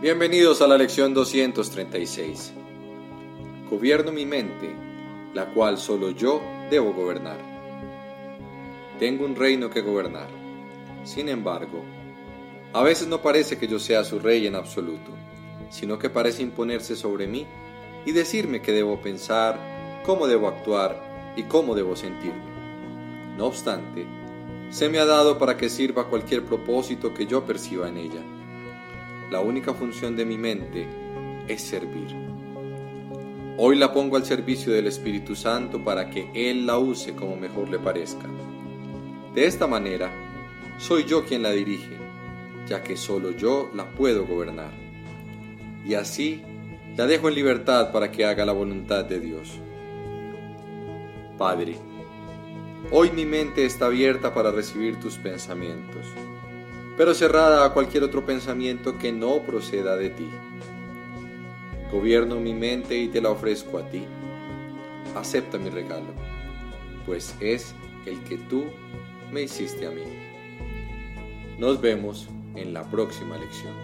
Bienvenidos a la lección 236. Gobierno mi mente, la cual solo yo debo gobernar. Tengo un reino que gobernar. Sin embargo, a veces no parece que yo sea su rey en absoluto, sino que parece imponerse sobre mí y decirme qué debo pensar, cómo debo actuar y cómo debo sentirme. No obstante, se me ha dado para que sirva cualquier propósito que yo perciba en ella la única función de mi mente es servir. Hoy la pongo al servicio del Espíritu Santo para que Él la use como mejor le parezca. De esta manera, soy yo quien la dirige, ya que solo yo la puedo gobernar. Y así la dejo en libertad para que haga la voluntad de Dios. Padre, hoy mi mente está abierta para recibir tus pensamientos pero cerrada a cualquier otro pensamiento que no proceda de ti. Gobierno mi mente y te la ofrezco a ti. Acepta mi regalo, pues es el que tú me hiciste a mí. Nos vemos en la próxima lección.